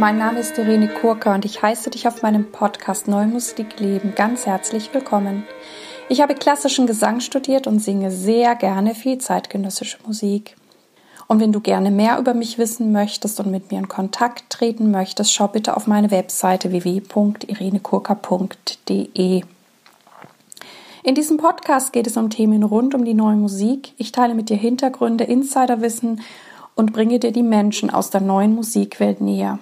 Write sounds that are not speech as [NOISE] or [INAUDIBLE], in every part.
mein Name ist Irene Kurka und ich heiße dich auf meinem Podcast Neue Musik Leben ganz herzlich willkommen. Ich habe klassischen Gesang studiert und singe sehr gerne viel zeitgenössische Musik. Und wenn du gerne mehr über mich wissen möchtest und mit mir in Kontakt treten möchtest, schau bitte auf meine Webseite www.irenekurka.de. In diesem Podcast geht es um Themen rund um die neue Musik. Ich teile mit dir Hintergründe, Insiderwissen und bringe dir die Menschen aus der neuen Musikwelt näher.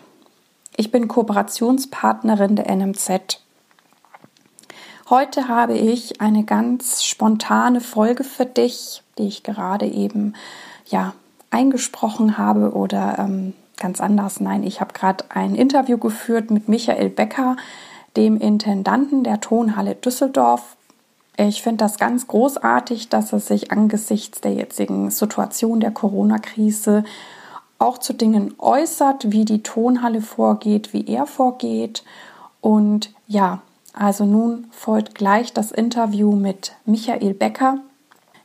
Ich bin Kooperationspartnerin der NMZ. Heute habe ich eine ganz spontane Folge für dich, die ich gerade eben ja eingesprochen habe oder ähm, ganz anders. Nein, ich habe gerade ein Interview geführt mit Michael Becker, dem Intendanten der Tonhalle Düsseldorf. Ich finde das ganz großartig, dass er sich angesichts der jetzigen Situation der Corona-Krise auch zu Dingen äußert, wie die Tonhalle vorgeht, wie er vorgeht. Und ja, also nun folgt gleich das Interview mit Michael Becker.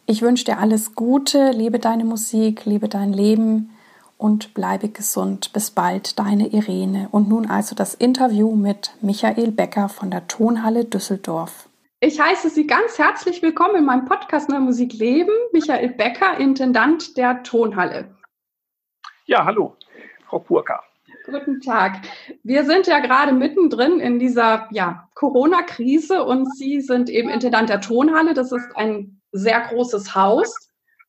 Ich wünsche dir alles Gute, lebe deine Musik, lebe dein Leben und bleibe gesund. Bis bald, deine Irene. Und nun also das Interview mit Michael Becker von der Tonhalle Düsseldorf. Ich heiße Sie ganz herzlich willkommen in meinem Podcast Neue Musik Leben. Michael Becker, Intendant der Tonhalle. Ja, hallo, Frau Purka. Guten Tag. Wir sind ja gerade mittendrin in dieser ja, Corona-Krise und Sie sind eben Intendant der Tonhalle. Das ist ein sehr großes Haus.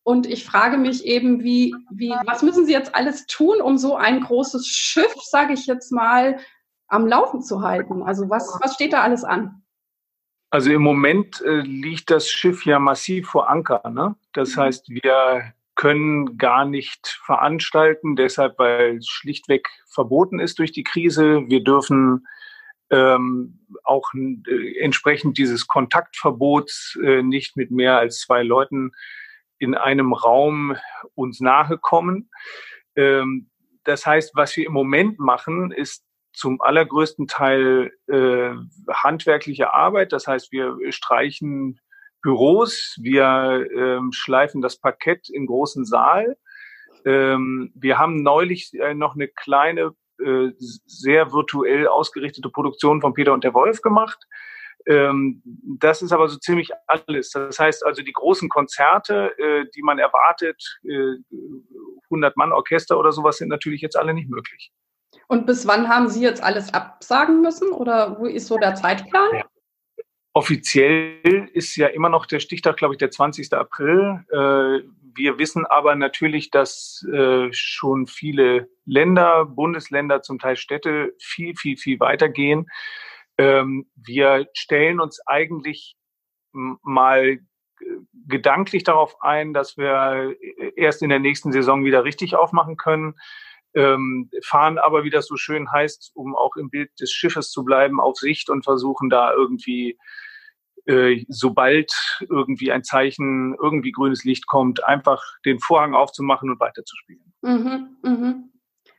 Und ich frage mich eben, wie, wie, was müssen Sie jetzt alles tun, um so ein großes Schiff, sage ich jetzt mal, am Laufen zu halten? Also was, was steht da alles an? Also im Moment äh, liegt das Schiff ja massiv vor Anker. Ne? Das mhm. heißt, wir können gar nicht veranstalten, deshalb weil schlichtweg verboten ist durch die Krise. Wir dürfen ähm, auch äh, entsprechend dieses Kontaktverbots äh, nicht mit mehr als zwei Leuten in einem Raum uns nahe kommen. Ähm, das heißt, was wir im Moment machen, ist zum allergrößten Teil äh, handwerkliche Arbeit. Das heißt, wir streichen Büros, wir ähm, schleifen das Parkett im großen Saal. Ähm, wir haben neulich äh, noch eine kleine, äh, sehr virtuell ausgerichtete Produktion von Peter und der Wolf gemacht. Ähm, das ist aber so ziemlich alles. Das heißt also, die großen Konzerte, äh, die man erwartet, äh, 100 Mann Orchester oder sowas, sind natürlich jetzt alle nicht möglich. Und bis wann haben Sie jetzt alles absagen müssen oder wo ist so der Zeitplan? Ja. Offiziell ist ja immer noch der Stichtag, glaube ich, der 20. April. Äh, wir wissen aber natürlich, dass äh, schon viele Länder, Bundesländer, zum Teil Städte viel, viel, viel weitergehen. Ähm, wir stellen uns eigentlich mal äh, gedanklich darauf ein, dass wir erst in der nächsten Saison wieder richtig aufmachen können ähm, fahren aber, wie das so schön heißt, um auch im Bild des Schiffes zu bleiben, auf Sicht und versuchen da irgendwie, äh, sobald irgendwie ein Zeichen, irgendwie grünes Licht kommt, einfach den Vorhang aufzumachen und weiterzuspielen. Mhm, mhm.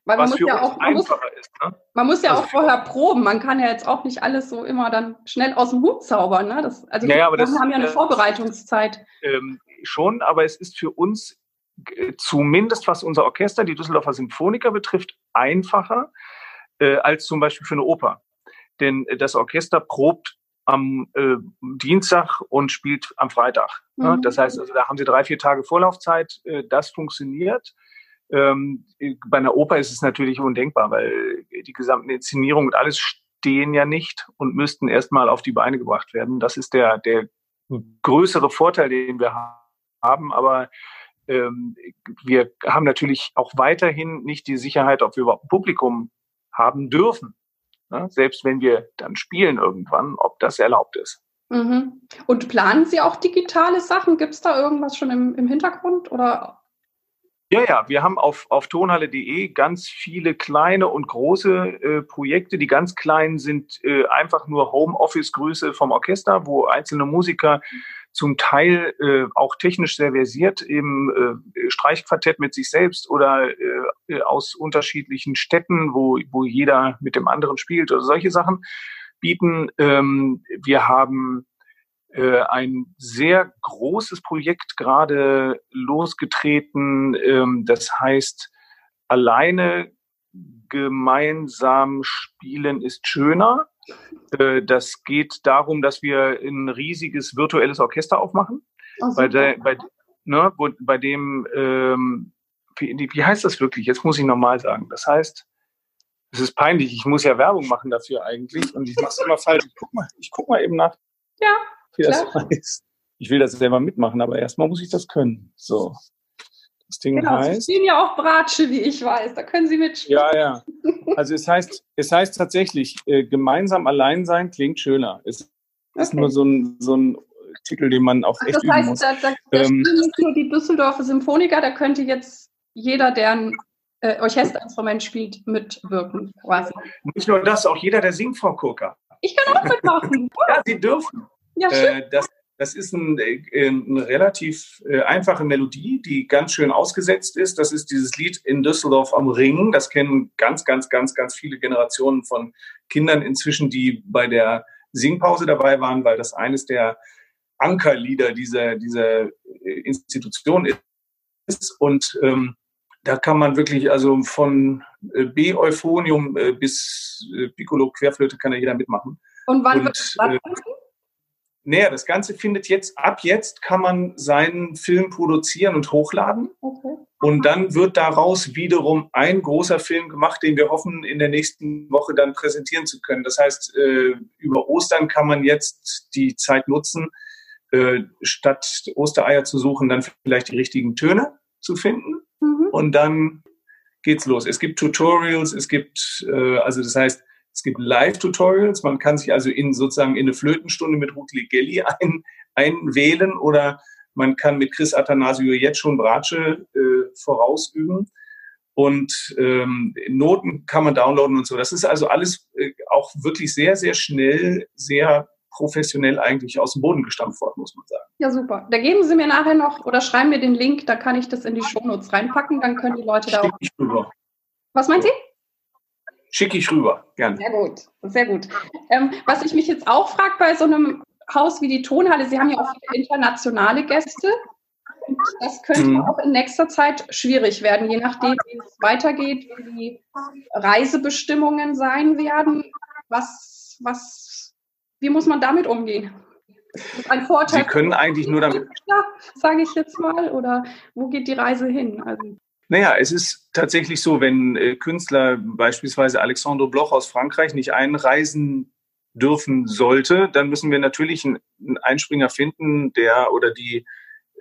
Weil man Was muss ja auch, man muss, ist, ne? man muss ja also auch vorher proben. Man kann ja jetzt auch nicht alles so immer dann schnell aus dem Hut zaubern. Ne? Das, also naja, wir haben ja eine Vorbereitungszeit. Ähm, schon, aber es ist für uns zumindest was unser Orchester, die Düsseldorfer Symphoniker betrifft, einfacher äh, als zum Beispiel für eine Oper. Denn das Orchester probt am äh, Dienstag und spielt am Freitag. Mhm. Das heißt, also, da haben sie drei, vier Tage Vorlaufzeit. Äh, das funktioniert. Ähm, bei einer Oper ist es natürlich undenkbar, weil die gesamten Inszenierungen und alles stehen ja nicht und müssten erstmal auf die Beine gebracht werden. Das ist der, der größere Vorteil, den wir haben. Aber ähm, wir haben natürlich auch weiterhin nicht die Sicherheit, ob wir überhaupt ein Publikum haben dürfen. Ne? Selbst wenn wir dann spielen irgendwann, ob das erlaubt ist. Mhm. Und planen Sie auch digitale Sachen? Gibt es da irgendwas schon im, im Hintergrund oder ja, ja, wir haben auf, auf tonhalle.de ganz viele kleine und große äh, Projekte. Die ganz kleinen sind äh, einfach nur Homeoffice-Grüße vom Orchester, wo einzelne Musiker zum Teil äh, auch technisch sehr versiert, eben äh, Streichquartett mit sich selbst oder äh, aus unterschiedlichen Städten, wo, wo jeder mit dem anderen spielt oder solche Sachen bieten. Ähm, wir haben äh, ein sehr großes Projekt gerade losgetreten. Ähm, das heißt, alleine gemeinsam spielen ist schöner. Äh, das geht darum, dass wir ein riesiges virtuelles Orchester aufmachen, oh, bei, der, bei, ne, wo, bei dem, ähm, wie, wie heißt das wirklich? Jetzt muss ich normal sagen. Das heißt, es ist peinlich, ich muss ja Werbung machen dafür eigentlich und ich mache es immer falsch. Ich guck mal, ich guck mal eben nach, ja, wie das heißt. Ich will das selber mitmachen, aber erstmal muss ich das können. So. Das Ding genau, heißt. Sie spielen ja auch Bratsche, wie ich weiß. Da können Sie mitspielen. Ja, ja. Also es heißt, es heißt tatsächlich, äh, gemeinsam allein sein klingt schöner. Es ist okay. nur so ein, so ein Titel, den man auch Ach, echt das heißt, muss. Da, da, da ähm, nicht nur die Düsseldorfer Symphoniker, da könnte jetzt jeder, der ein äh, Orchesterinstrument spielt, mitwirken quasi. Nicht nur das, auch jeder, der singt, Frau Kurka. Ich kann auch mitmachen. [LAUGHS] ja, Sie dürfen. Ja, äh, das das ist ein, äh, eine relativ äh, einfache Melodie, die ganz schön ausgesetzt ist. Das ist dieses Lied in Düsseldorf am Ring. Das kennen ganz, ganz, ganz, ganz viele Generationen von Kindern inzwischen, die bei der Singpause dabei waren, weil das eines der Ankerlieder dieser, dieser äh, Institution ist. Und ähm, da kann man wirklich, also von B-Euphonium bis Piccolo Querflöte kann ja jeder mitmachen. Und wann Und, wird das naja, das Ganze findet jetzt, ab jetzt kann man seinen Film produzieren und hochladen. Okay. Und dann wird daraus wiederum ein großer Film gemacht, den wir hoffen, in der nächsten Woche dann präsentieren zu können. Das heißt, äh, über Ostern kann man jetzt die Zeit nutzen, äh, statt Ostereier zu suchen, dann vielleicht die richtigen Töne zu finden. Mhm. Und dann geht's los. Es gibt Tutorials, es gibt, äh, also das heißt, es gibt Live-Tutorials. Man kann sich also in sozusagen in eine Flötenstunde mit Ruth Gelli ein, einwählen oder man kann mit Chris Athanasio jetzt schon Bratsche äh, vorausüben. Und ähm, Noten kann man downloaden und so. Das ist also alles äh, auch wirklich sehr, sehr schnell, sehr professionell eigentlich aus dem Boden gestampft worden, muss man sagen. Ja, super. Da geben Sie mir nachher noch oder schreiben mir den Link, da kann ich das in die Shownotes reinpacken, dann können die Leute da auch. Was meinen Sie? Schicke ich rüber, gerne. Sehr gut, sehr gut. Ähm, was ich mich jetzt auch frage bei so einem Haus wie die Tonhalle, Sie haben ja auch viele internationale Gäste. Und das könnte mhm. auch in nächster Zeit schwierig werden, je nachdem, wie es weitergeht, wie die Reisebestimmungen sein werden. Was, was, wie muss man damit umgehen? Ein Vorteil. Sie können eigentlich nur damit. [LAUGHS] Sage ich jetzt mal, oder wo geht die Reise hin? Also naja, es ist tatsächlich so, wenn äh, Künstler, beispielsweise Alexandre Bloch aus Frankreich, nicht einreisen dürfen sollte, dann müssen wir natürlich einen, Einspringer finden, der oder die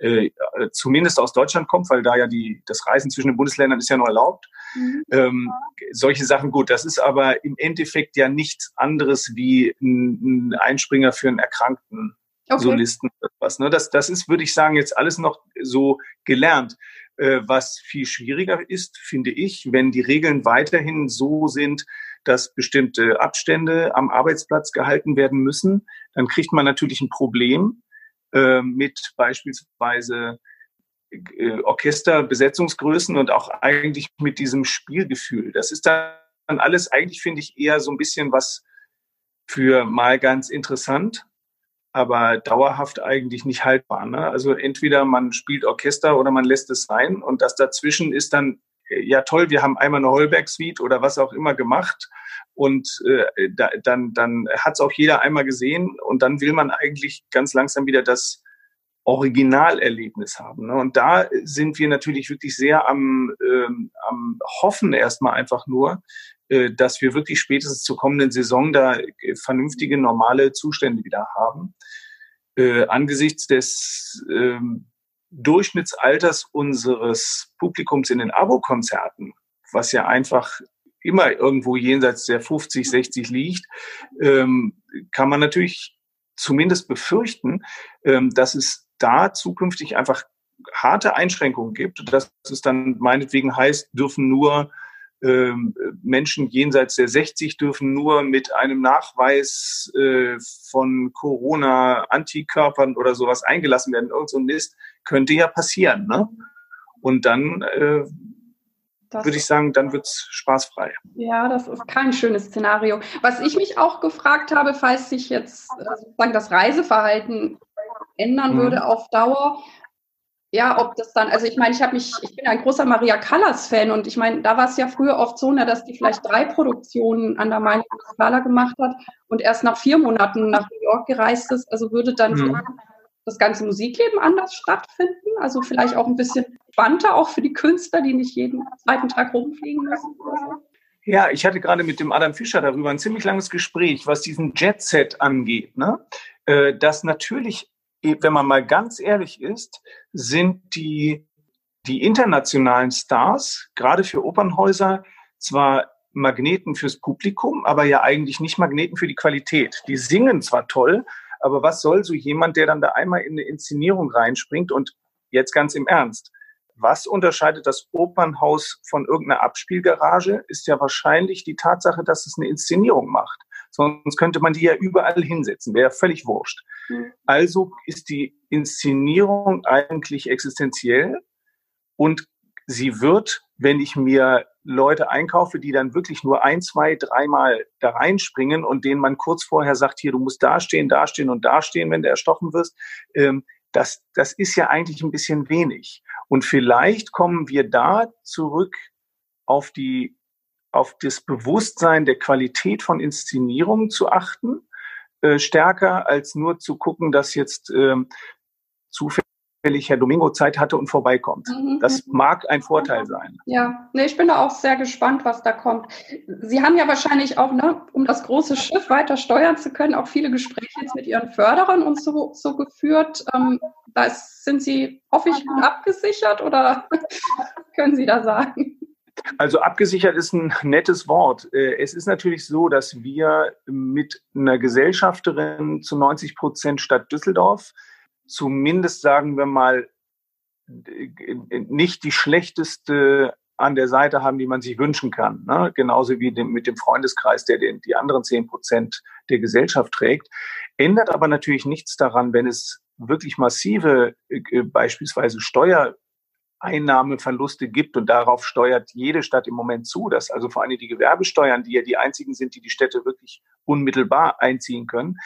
äh, zumindest aus Deutschland kommt, weil da ja die, das Reisen zwischen den Bundesländern ist ja nur erlaubt. Mhm. Ähm, solche Sachen gut. Das ist aber im Endeffekt ja nichts anderes wie ein, ein Einspringer für einen erkrankten okay. Solisten. Was, ne? das, das ist, würde ich sagen, jetzt alles noch so gelernt. Äh, was viel schwieriger ist, finde ich, wenn die Regeln weiterhin so sind, dass bestimmte Abstände am Arbeitsplatz gehalten werden müssen, dann kriegt man natürlich ein Problem äh, mit beispielsweise äh, Orchesterbesetzungsgrößen und auch eigentlich mit diesem Spielgefühl. Das ist dann alles eigentlich, finde ich, eher so ein bisschen was für mal ganz interessant aber dauerhaft eigentlich nicht haltbar. Ne? Also entweder man spielt Orchester oder man lässt es sein und das dazwischen ist dann äh, ja toll, wir haben einmal eine Holberg-Suite oder was auch immer gemacht und äh, da, dann, dann hat es auch jeder einmal gesehen und dann will man eigentlich ganz langsam wieder das Originalerlebnis haben. Ne? Und da sind wir natürlich wirklich sehr am, ähm, am Hoffen erstmal einfach nur, äh, dass wir wirklich spätestens zur kommenden Saison da äh, vernünftige, normale Zustände wieder haben. Äh, angesichts des äh, Durchschnittsalters unseres Publikums in den Abokonzerten, was ja einfach immer irgendwo jenseits der 50, 60 liegt, ähm, kann man natürlich zumindest befürchten, ähm, dass es da zukünftig einfach harte Einschränkungen gibt, dass es dann meinetwegen heißt, dürfen nur ähm, Menschen jenseits der 60 dürfen nur mit einem Nachweis äh, von Corona-Antikörpern oder sowas eingelassen werden. Irgend so ein Mist könnte ja passieren. Ne? Und dann äh, würde ich sagen, dann wird es spaßfrei. Ja, das ist kein schönes Szenario. Was ich mich auch gefragt habe, falls sich jetzt äh, sozusagen das Reiseverhalten ändern mhm. würde auf Dauer, ja, ob das dann, also ich meine, ich habe mich, ich bin ein großer Maria Callas-Fan und ich meine, da war es ja früher oft so, ne, dass die vielleicht drei Produktionen an der Main Skala gemacht hat und erst nach vier Monaten nach New York gereist ist. Also würde dann mhm. das ganze Musikleben anders stattfinden? Also vielleicht auch ein bisschen spannender auch für die Künstler, die nicht jeden zweiten Tag rumfliegen müssen? Ja, ich hatte gerade mit dem Adam Fischer darüber ein ziemlich langes Gespräch, was diesen Jet-Set angeht. Ne? Äh, dass natürlich wenn man mal ganz ehrlich ist, sind die, die internationalen Stars, gerade für Opernhäuser, zwar Magneten fürs Publikum, aber ja eigentlich nicht Magneten für die Qualität. Die singen zwar toll, aber was soll so jemand, der dann da einmal in eine Inszenierung reinspringt und jetzt ganz im Ernst, was unterscheidet das Opernhaus von irgendeiner Abspielgarage, ist ja wahrscheinlich die Tatsache, dass es eine Inszenierung macht. Sonst könnte man die ja überall hinsetzen, wäre völlig wurscht. Mhm. Also ist die Inszenierung eigentlich existenziell und sie wird, wenn ich mir Leute einkaufe, die dann wirklich nur ein, zwei, dreimal da reinspringen und denen man kurz vorher sagt, hier, du musst dastehen, dastehen und dastehen, wenn du erstochen wirst, ähm, das, das ist ja eigentlich ein bisschen wenig. Und vielleicht kommen wir da zurück auf die auf das Bewusstsein der Qualität von Inszenierungen zu achten, äh, stärker als nur zu gucken, dass jetzt ähm, zufällig Herr Domingo Zeit hatte und vorbeikommt. Mhm. Das mhm. mag ein Vorteil sein. Ja, nee, ich bin da auch sehr gespannt, was da kommt. Sie haben ja wahrscheinlich auch, ne, um das große Schiff weiter steuern zu können, auch viele Gespräche jetzt mit Ihren Förderern und so, so geführt. Ähm, da sind Sie, hoffe ich, gut abgesichert oder [LAUGHS] können Sie da sagen? Also abgesichert ist ein nettes Wort. Äh, es ist natürlich so, dass wir mit einer Gesellschafterin zu 90 Prozent Stadt Düsseldorf zumindest sagen wir mal nicht die schlechteste an der Seite haben, die man sich wünschen kann. Ne? Genauso wie dem, mit dem Freundeskreis, der den, die anderen 10 Prozent der Gesellschaft trägt. Ändert aber natürlich nichts daran, wenn es wirklich massive, äh, beispielsweise Steuer Einnahmeverluste gibt und darauf steuert jede Stadt im Moment zu, dass also vor allem die Gewerbesteuern, die ja die einzigen sind, die die Städte wirklich unmittelbar einziehen können,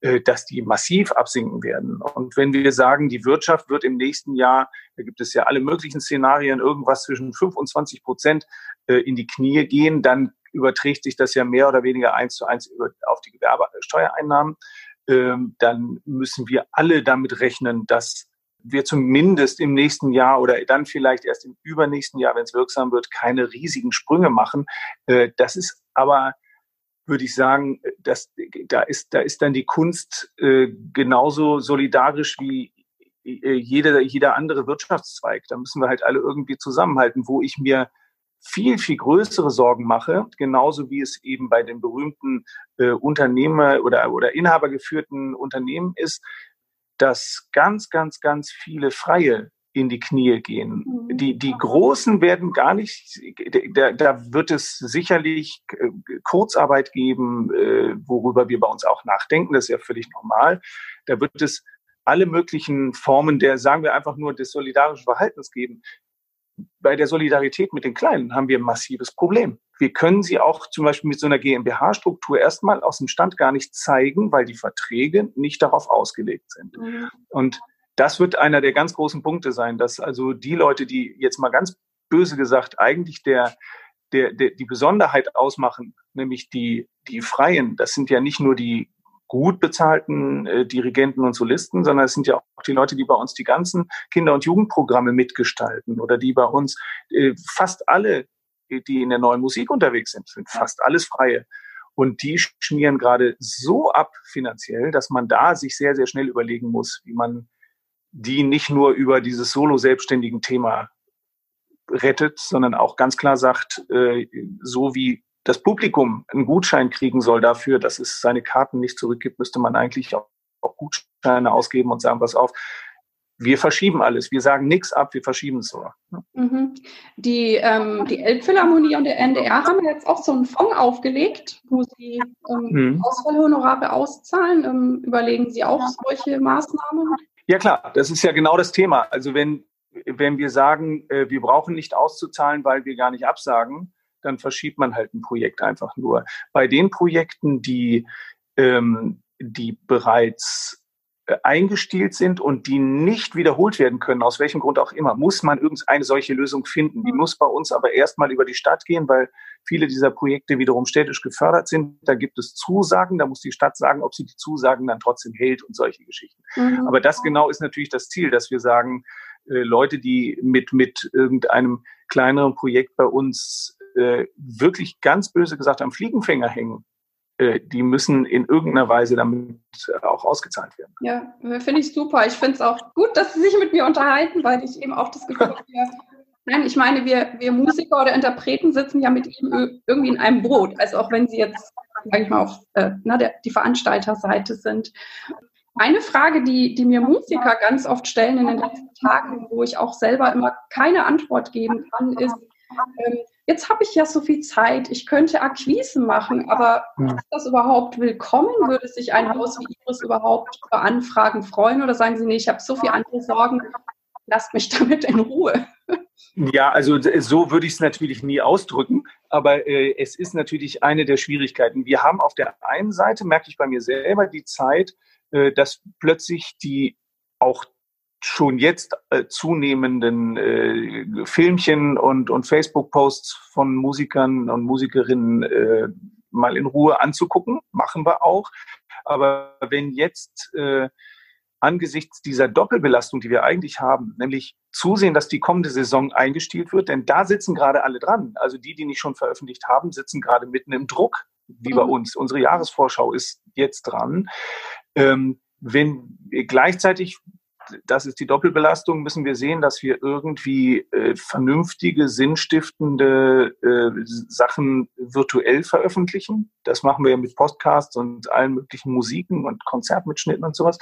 äh, dass die massiv absinken werden. Und wenn wir sagen, die Wirtschaft wird im nächsten Jahr, da gibt es ja alle möglichen Szenarien, irgendwas zwischen 25 Prozent äh, in die Knie gehen, dann überträgt sich das ja mehr oder weniger eins zu eins auf die Gewerbesteuereinnahmen. Ähm, dann müssen wir alle damit rechnen, dass wir zumindest im nächsten Jahr oder dann vielleicht erst im übernächsten Jahr, wenn es wirksam wird, keine riesigen Sprünge machen. Äh, das ist aber, würde ich sagen, dass, da, ist, da ist dann die Kunst äh, genauso solidarisch wie äh, jeder, jeder andere Wirtschaftszweig. Da müssen wir halt alle irgendwie zusammenhalten, wo ich mir viel, viel größere Sorgen mache, genauso wie es eben bei den berühmten äh, Unternehmer oder, oder inhabergeführten Unternehmen ist, dass ganz, ganz, ganz viele Freie in die Knie gehen. Mhm. Die, die Großen werden gar nicht, da, da wird es sicherlich äh, Kurzarbeit geben, äh, worüber wir bei uns auch nachdenken, das ist ja völlig normal. Da wird es alle möglichen Formen der, sagen wir einfach nur, des solidarischen Verhaltens geben bei der Solidarität mit den Kleinen haben wir ein massives Problem. Wir können sie auch zum Beispiel mit so einer GmbH-Struktur erstmal aus dem Stand gar nicht zeigen, weil die Verträge nicht darauf ausgelegt sind. Mhm. Und das wird einer der ganz großen Punkte sein, dass also die Leute, die jetzt mal ganz böse gesagt eigentlich der, der, der die Besonderheit ausmachen, nämlich die, die Freien, das sind ja nicht nur die gut bezahlten äh, Dirigenten und Solisten, sondern es sind ja auch die Leute, die bei uns die ganzen Kinder- und Jugendprogramme mitgestalten oder die bei uns äh, fast alle, die in der neuen Musik unterwegs sind, sind fast alles Freie. Und die schmieren gerade so ab finanziell, dass man da sich sehr, sehr schnell überlegen muss, wie man die nicht nur über dieses solo-selbstständigen Thema rettet, sondern auch ganz klar sagt, äh, so wie das Publikum einen Gutschein kriegen soll dafür, dass es seine Karten nicht zurückgibt, müsste man eigentlich auch, auch Gutscheine ausgeben und sagen, pass auf, wir verschieben alles. Wir sagen nichts ab, wir verschieben es so. Mhm. Die, ähm, die Elbphilharmonie und der NDR haben jetzt auch so einen Fonds aufgelegt, wo sie ähm, mhm. Ausfallhonorare auszahlen. Ähm, überlegen Sie auch solche Maßnahmen? Ja klar, das ist ja genau das Thema. Also wenn, wenn wir sagen, äh, wir brauchen nicht auszuzahlen, weil wir gar nicht absagen, dann verschiebt man halt ein Projekt einfach nur. Bei den Projekten, die, ähm, die bereits äh, eingestielt sind und die nicht wiederholt werden können, aus welchem Grund auch immer, muss man irgendeine solche Lösung finden. Die mhm. muss bei uns aber erstmal über die Stadt gehen, weil viele dieser Projekte wiederum städtisch gefördert sind. Da gibt es Zusagen, da muss die Stadt sagen, ob sie die Zusagen dann trotzdem hält und solche Geschichten. Mhm. Aber das genau ist natürlich das Ziel, dass wir sagen, äh, Leute, die mit, mit irgendeinem kleineren Projekt bei uns äh, wirklich ganz böse gesagt am Fliegenfänger hängen, äh, die müssen in irgendeiner Weise damit äh, auch ausgezahlt werden. Ja, finde ich super. Ich finde es auch gut, dass Sie sich mit mir unterhalten, weil ich eben auch das Gefühl habe, nein, ich meine, wir, wir Musiker oder Interpreten sitzen ja mit ihm irgendwie in einem Boot. Also auch wenn Sie jetzt, sage ich mal, auf äh, na, der, die Veranstalterseite sind. Eine Frage, die, die mir Musiker ganz oft stellen in den letzten Tagen, wo ich auch selber immer keine Antwort geben kann, ist, ähm, jetzt habe ich ja so viel Zeit, ich könnte Akquise machen, aber hm. ist das überhaupt willkommen? Würde sich ein Haus wie Iris überhaupt über Anfragen freuen oder sagen Sie, nee, ich habe so viele andere Sorgen, lasst mich [LAUGHS] damit in Ruhe? Ja, also so würde ich es natürlich nie ausdrücken, aber äh, es ist natürlich eine der Schwierigkeiten. Wir haben auf der einen Seite, merke ich bei mir selber, die Zeit, äh, dass plötzlich die auch schon jetzt äh, zunehmenden äh, Filmchen und, und Facebook-Posts von Musikern und Musikerinnen äh, mal in Ruhe anzugucken. Machen wir auch. Aber wenn jetzt äh, angesichts dieser Doppelbelastung, die wir eigentlich haben, nämlich zusehen, dass die kommende Saison eingestielt wird, denn da sitzen gerade alle dran. Also die, die nicht schon veröffentlicht haben, sitzen gerade mitten im Druck, wie bei mhm. uns. Unsere Jahresvorschau ist jetzt dran. Ähm, wenn gleichzeitig das ist die Doppelbelastung, müssen wir sehen, dass wir irgendwie äh, vernünftige, sinnstiftende äh, Sachen virtuell veröffentlichen. Das machen wir ja mit Podcasts und allen möglichen Musiken und Konzertmitschnitten und sowas.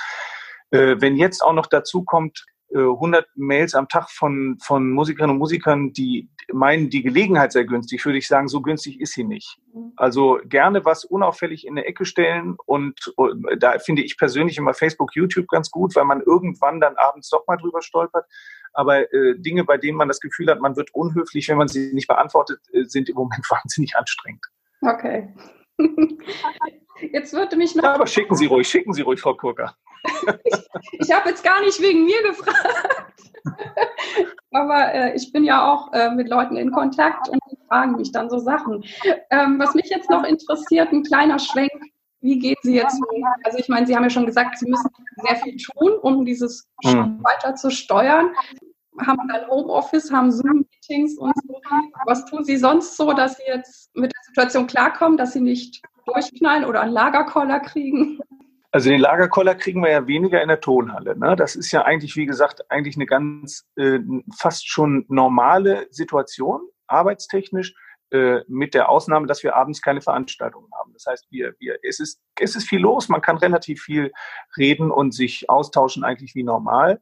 Äh, wenn jetzt auch noch dazu kommt, 100 Mails am Tag von, von Musikerinnen und Musikern, die meinen, die Gelegenheit sehr günstig, würde ich sagen, so günstig ist sie nicht. Mhm. Also gerne was unauffällig in eine Ecke stellen und, und da finde ich persönlich immer Facebook, YouTube ganz gut, weil man irgendwann dann abends doch mal drüber stolpert. Aber äh, Dinge, bei denen man das Gefühl hat, man wird unhöflich, wenn man sie nicht beantwortet, äh, sind im Moment [LAUGHS] wahnsinnig anstrengend. Okay. [LAUGHS] Jetzt würde mich noch. Ja, aber schicken Sie ruhig, schicken Sie ruhig, Frau Kurka. [LAUGHS] ich, ich habe jetzt gar nicht wegen mir gefragt. [LAUGHS] aber äh, ich bin ja auch äh, mit Leuten in Kontakt und die fragen mich dann so Sachen. Ähm, was mich jetzt noch interessiert, ein kleiner Schwenk. Wie gehen Sie jetzt? Also ich meine, Sie haben ja schon gesagt, Sie müssen sehr viel tun, um dieses hm. weiter zu steuern haben dann Homeoffice, haben Zoom-Meetings und so. Was tun Sie sonst so, dass Sie jetzt mit der Situation klarkommen, dass Sie nicht durchknallen oder einen Lagerkoller kriegen? Also den Lagerkoller kriegen wir ja weniger in der Tonhalle. Ne? Das ist ja eigentlich, wie gesagt, eigentlich eine ganz äh, fast schon normale Situation, arbeitstechnisch, äh, mit der Ausnahme, dass wir abends keine Veranstaltungen haben. Das heißt, wir, wir, es, ist, es ist viel los, man kann relativ viel reden und sich austauschen, eigentlich wie normal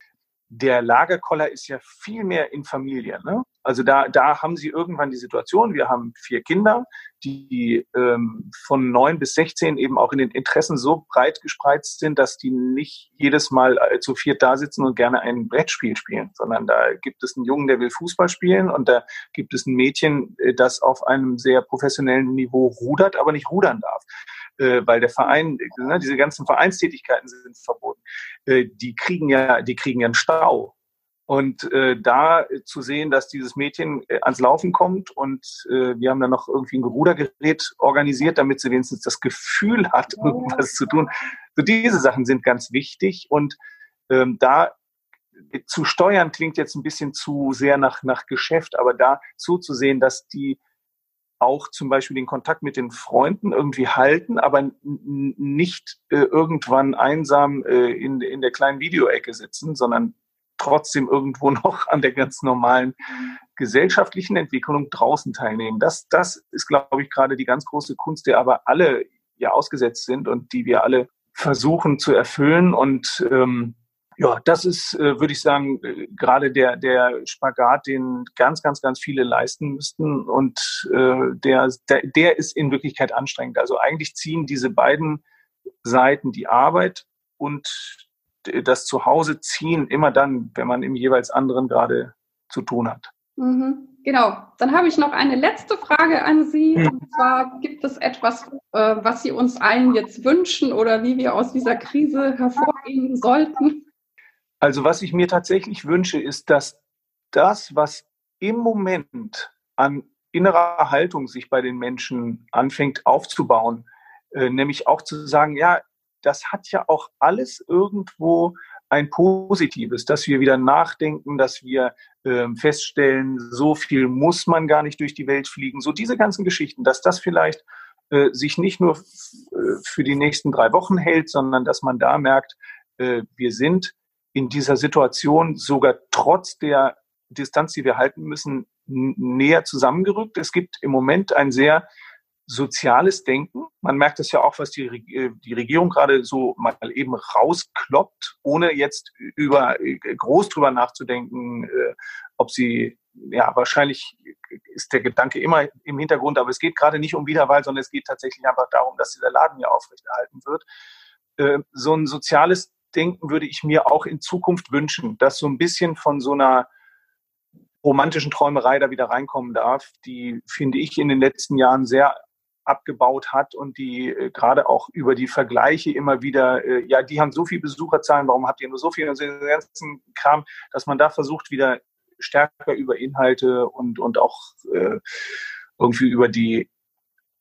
der Lagerkoller ist ja viel mehr in Familie. Ne? Also da, da haben sie irgendwann die Situation, wir haben vier Kinder, die ähm, von neun bis sechzehn eben auch in den Interessen so breit gespreizt sind, dass die nicht jedes Mal äh, zu viert da sitzen und gerne ein Brettspiel spielen, sondern da gibt es einen Jungen, der will Fußball spielen und da gibt es ein Mädchen, äh, das auf einem sehr professionellen Niveau rudert, aber nicht rudern darf äh, weil der Verein, ne, diese ganzen Vereinstätigkeiten sind verboten. Äh, die kriegen ja, die kriegen ja einen Stau. Und äh, da zu sehen, dass dieses Mädchen äh, ans Laufen kommt und äh, wir haben dann noch irgendwie ein Rudergerät organisiert, damit sie wenigstens das Gefühl hat, irgendwas zu tun. So diese Sachen sind ganz wichtig und ähm, da zu steuern klingt jetzt ein bisschen zu sehr nach, nach Geschäft, aber da zuzusehen, dass die auch zum Beispiel den Kontakt mit den Freunden irgendwie halten, aber nicht äh, irgendwann einsam äh, in, in der kleinen Videoecke sitzen, sondern trotzdem irgendwo [LAUGHS] noch an der ganz normalen gesellschaftlichen Entwicklung draußen teilnehmen. Das, das ist, glaube ich, gerade die ganz große Kunst, der aber alle ja ausgesetzt sind und die wir alle versuchen zu erfüllen. Und ähm, ja, das ist, äh, würde ich sagen, äh, gerade der, der Spagat, den ganz, ganz, ganz viele leisten müssten. Und äh, der, der, der ist in Wirklichkeit anstrengend. Also eigentlich ziehen diese beiden Seiten, die Arbeit und das Zuhause ziehen, immer dann, wenn man im jeweils anderen gerade zu tun hat. Mhm. Genau, dann habe ich noch eine letzte Frage an Sie. Hm. Und zwar, gibt es etwas, äh, was Sie uns allen jetzt wünschen oder wie wir aus dieser Krise hervorgehen sollten? Also was ich mir tatsächlich wünsche, ist, dass das, was im Moment an innerer Haltung sich bei den Menschen anfängt aufzubauen, äh, nämlich auch zu sagen, ja, das hat ja auch alles irgendwo ein Positives, dass wir wieder nachdenken, dass wir äh, feststellen, so viel muss man gar nicht durch die Welt fliegen. So diese ganzen Geschichten, dass das vielleicht äh, sich nicht nur äh, für die nächsten drei Wochen hält, sondern dass man da merkt, äh, wir sind in dieser Situation sogar trotz der Distanz, die wir halten müssen, näher zusammengerückt. Es gibt im Moment ein sehr soziales Denken. Man merkt es ja auch, was die, äh, die Regierung gerade so mal eben rauskloppt, ohne jetzt über äh, groß drüber nachzudenken, äh, ob sie ja wahrscheinlich ist der Gedanke immer im Hintergrund, aber es geht gerade nicht um Wiederwahl, sondern es geht tatsächlich einfach darum, dass dieser Laden ja aufrechterhalten wird. So ein soziales Denken würde ich mir auch in Zukunft wünschen, dass so ein bisschen von so einer romantischen Träumerei da wieder reinkommen darf, die, finde ich, in den letzten Jahren sehr abgebaut hat und die äh, gerade auch über die Vergleiche immer wieder, äh, ja, die haben so viel Besucherzahlen, warum habt ihr nur so viel und so den ganzen Kram, dass man da versucht, wieder stärker über Inhalte und, und auch äh, irgendwie über die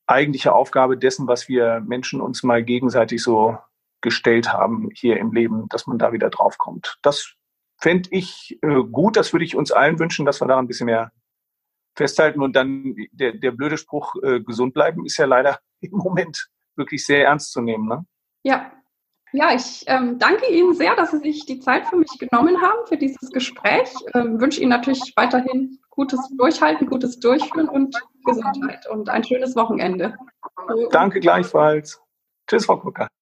eigentliche Aufgabe dessen, was wir Menschen uns mal gegenseitig so gestellt haben hier im Leben, dass man da wieder draufkommt. Das fände ich äh, gut, das würde ich uns allen wünschen, dass wir da ein bisschen mehr festhalten und dann der, der blöde Spruch, äh, gesund bleiben, ist ja leider [LAUGHS] im Moment wirklich sehr ernst zu nehmen. Ne? Ja. Ja, ich ähm, danke Ihnen sehr, dass Sie sich die Zeit für mich genommen haben, für dieses Gespräch. Ähm, wünsche Ihnen natürlich weiterhin gutes Durchhalten, gutes Durchführen und Gesundheit und ein schönes Wochenende. Danke gleichfalls. Tschüss, Frau Kucker.